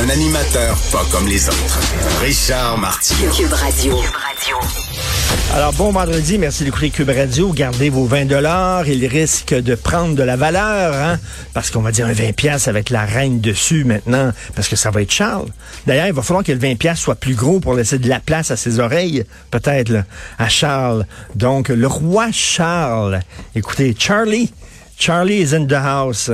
Un animateur pas comme les autres. Richard Martineau. Cube Radio. Alors, bon vendredi, merci d'écouter Cube Radio. Gardez vos 20 dollars. Il risque de prendre de la valeur, hein, parce qu'on va dire un 20 pièces avec la reine dessus maintenant, parce que ça va être Charles. D'ailleurs, il va falloir que le 20 pièces soit plus gros pour laisser de la place à ses oreilles, peut-être, à Charles. Donc, le roi Charles. Écoutez, Charlie. Charlie is in the house.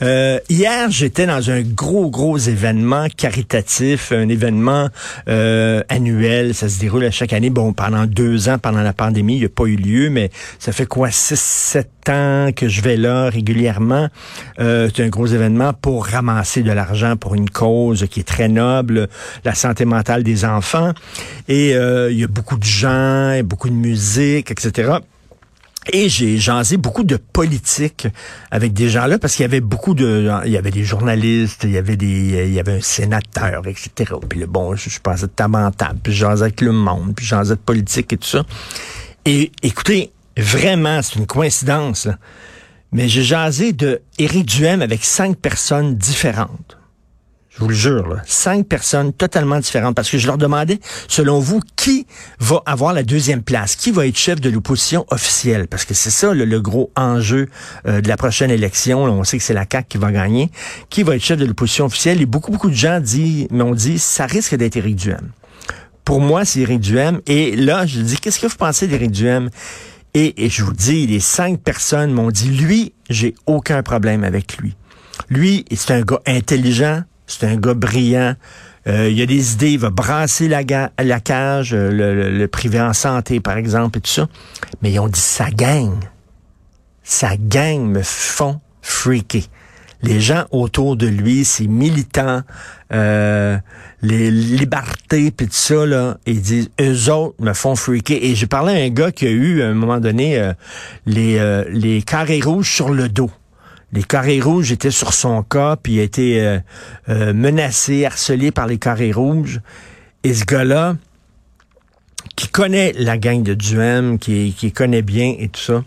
Euh, hier, j'étais dans un gros, gros événement caritatif, un événement euh, annuel. Ça se déroule à chaque année. Bon, pendant deux ans, pendant la pandémie, il n'y a pas eu lieu, mais ça fait quoi, six, sept ans que je vais là régulièrement? Euh, c'est un gros événement pour ramasser de l'argent pour une cause qui est très noble, la santé mentale des enfants. Et euh, il y a beaucoup de gens, beaucoup de musique, etc. Et j'ai jasé beaucoup de politique avec des gens là parce qu'il y avait beaucoup de, il y avait des journalistes, il y avait des, il y avait un sénateur, etc. Puis le bon, je, je passais de table puis avec le monde, puis jasais de politique et tout ça. Et écoutez, vraiment, c'est une coïncidence, mais j'ai jasé de Éric Duhem avec cinq personnes différentes. Je vous le jure, là. cinq personnes totalement différentes. Parce que je leur demandais, selon vous, qui va avoir la deuxième place? Qui va être chef de l'opposition officielle? Parce que c'est ça le, le gros enjeu euh, de la prochaine élection. On sait que c'est la CAQ qui va gagner. Qui va être chef de l'opposition officielle? Et beaucoup, beaucoup de gens m'ont dit, ça risque d'être Éric Duhem. Pour moi, c'est Éric Duhem. Et là, je dis, qu'est-ce que vous pensez d'Éric Duhem? Et, et je vous dis, les cinq personnes m'ont dit, lui, j'ai aucun problème avec lui. Lui, c'est un gars intelligent, c'est un gars brillant. Euh, il a des idées, il va brasser la, la cage, euh, le, le- privé en santé, par exemple, et tout ça. Mais ils ont dit, sa gang, sa gang me font freaker. Les gens autour de lui, ses militants, euh, les libertés, puis tout ça, là, ils disent, eux autres me font freaker. Et j'ai parlé à un gars qui a eu, à un moment donné, euh, les, les carrés rouges sur le dos. Les carrés rouges étaient sur son cas, puis il a été euh, euh, menacé, harcelé par les carrés rouges. Et ce gars-là, qui connaît la gang de Duhem, qui, qui connaît bien et tout ça,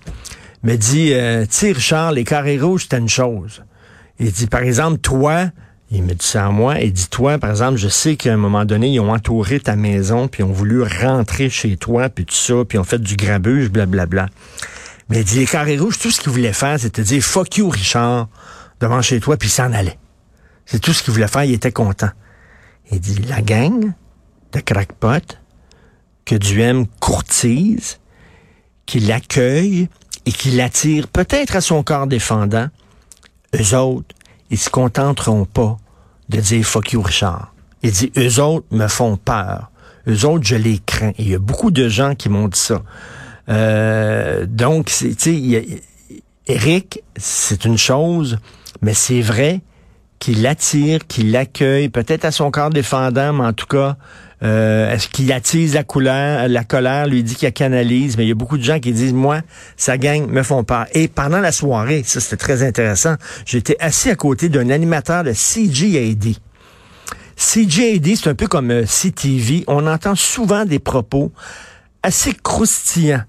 me dit, euh, tu Richard, les carrés rouges, c'était une chose. Il dit, par exemple, toi, il me dit ça à moi, il dit, toi, par exemple, je sais qu'à un moment donné, ils ont entouré ta maison, puis ils ont voulu rentrer chez toi, puis tout ça, puis ils ont fait du grabuge, blablabla. Mais il dit, les carrés rouges, tout ce qu'ils voulaient faire, c'était dire, fuck you, Richard, devant chez toi, puis s'en allait. C'est tout ce qu'il voulait faire, il était content. Il dit, la gang de crackpot que Duhem courtise, qui l'accueille et qui l'attire peut-être à son corps défendant, eux autres, ils se contenteront pas de dire fuck you Richard. Il dit, eux autres me font peur. Eux autres, je les crains. Et il y a beaucoup de gens qui m'ont dit ça. Euh, donc, tu sais, y a- Eric, c'est une chose, mais c'est vrai qu'il l'attire, qu'il l'accueille, peut-être à son corps défendant, mais en tout cas, euh, est-ce qu'il attise la couleur, la colère, lui dit qu'il la canalise, mais il y a beaucoup de gens qui disent, moi, sa gang me font peur. Et pendant la soirée, ça c'était très intéressant, j'étais assis à côté d'un animateur de CGAD. CGAD, c'est un peu comme euh, CTV. On entend souvent des propos assez croustillants,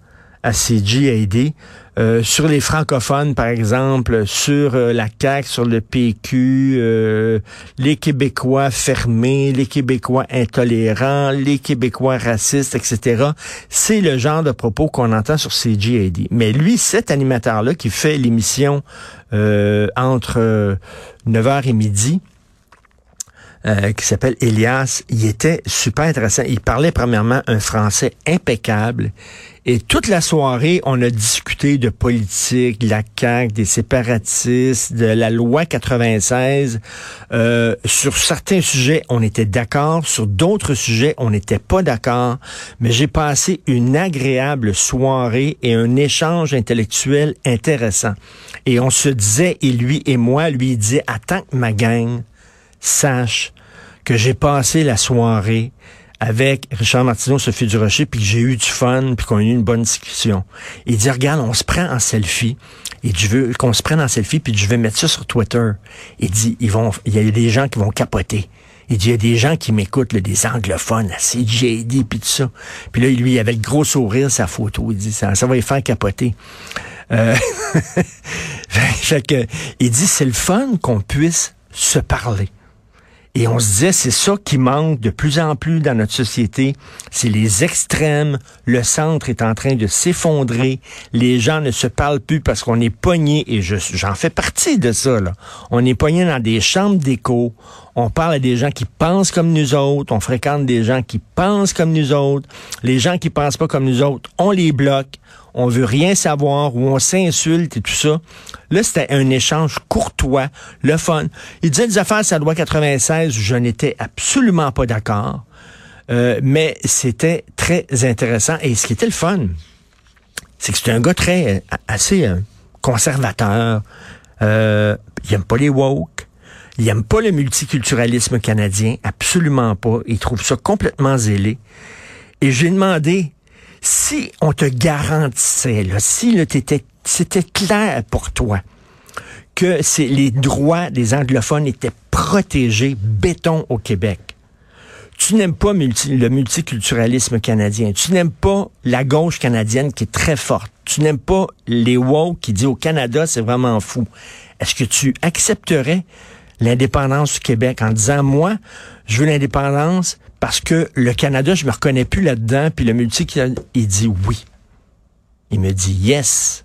à CGAD. Euh, sur les francophones, par exemple, sur euh, la CAQ, sur le PQ, euh, les Québécois fermés, les Québécois intolérants, les Québécois racistes, etc. C'est le genre de propos qu'on entend sur CGAD. Mais lui, cet animateur-là qui fait l'émission entre 9h et midi, euh, qui s'appelle Elias. Il était super intéressant. Il parlait premièrement un français impeccable. Et toute la soirée, on a discuté de politique, de la CAQ, des séparatistes, de la loi 96. Euh, sur certains sujets, on était d'accord. Sur d'autres sujets, on n'était pas d'accord. Mais j'ai passé une agréable soirée et un échange intellectuel intéressant. Et on se disait, et lui et moi, lui il disait, attends ma gang sache que j'ai passé la soirée avec Richard Martineau, Sophie Durocher, puis que j'ai eu du fun, puis qu'on a eu une bonne discussion. Il dit, regarde, on se prend en selfie, et je veux qu'on se prenne en selfie, puis je vais mettre ça sur Twitter. Il dit, ils vont, il y a des gens qui vont capoter. Il dit, il y a des gens qui m'écoutent, des anglophones, à CJD, puis tout ça. Puis là, lui, il avait gros sourire, sa photo. Il dit, ça, ça va les faire capoter. Euh... fait que, il dit, c'est le fun qu'on puisse se parler. Et on se disait, c'est ça qui manque de plus en plus dans notre société. C'est les extrêmes. Le centre est en train de s'effondrer. Les gens ne se parlent plus parce qu'on est pogné, et j'en fais partie de ça, là. On est pogné dans des chambres d'écho. On parle à des gens qui pensent comme nous autres. On fréquente des gens qui pensent comme nous autres. Les gens qui pensent pas comme nous autres, on les bloque on veut rien savoir, ou on s'insulte et tout ça. Là, c'était un échange courtois, le fun. Il disait des affaires sur la loi 96, je n'étais absolument pas d'accord. Euh, mais c'était très intéressant. Et ce qui était le fun, c'est que c'était un gars très, euh, assez euh, conservateur. il aime pas les woke. Il aime pas le multiculturalisme canadien, absolument pas. Il trouve ça complètement zélé. Et j'ai demandé, si on te garantissait, si c'était clair pour toi que les droits des anglophones étaient protégés béton au Québec, tu n'aimes pas le multiculturalisme canadien, tu n'aimes pas la gauche canadienne qui est très forte, tu n'aimes pas les woke qui disent au Canada c'est vraiment fou. Est-ce que tu accepterais l'indépendance du Québec en disant moi je veux l'indépendance parce que le Canada, je me reconnais plus là-dedans, puis le multi, il dit oui. Il me dit yes.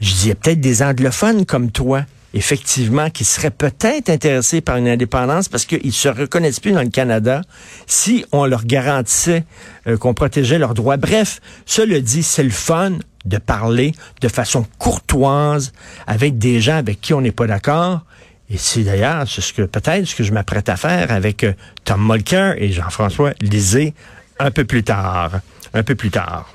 Je dis, peut-être des anglophones comme toi, effectivement, qui seraient peut-être intéressés par une indépendance parce qu'ils se reconnaissent plus dans le Canada si on leur garantissait euh, qu'on protégeait leurs droits. Bref, cela dit, c'est le fun de parler de façon courtoise avec des gens avec qui on n'est pas d'accord et c'est d'ailleurs ce que peut-être ce que je m'apprête à faire avec euh, Tom Mulcair et Jean-François Lisée un peu plus tard. Un peu plus tard.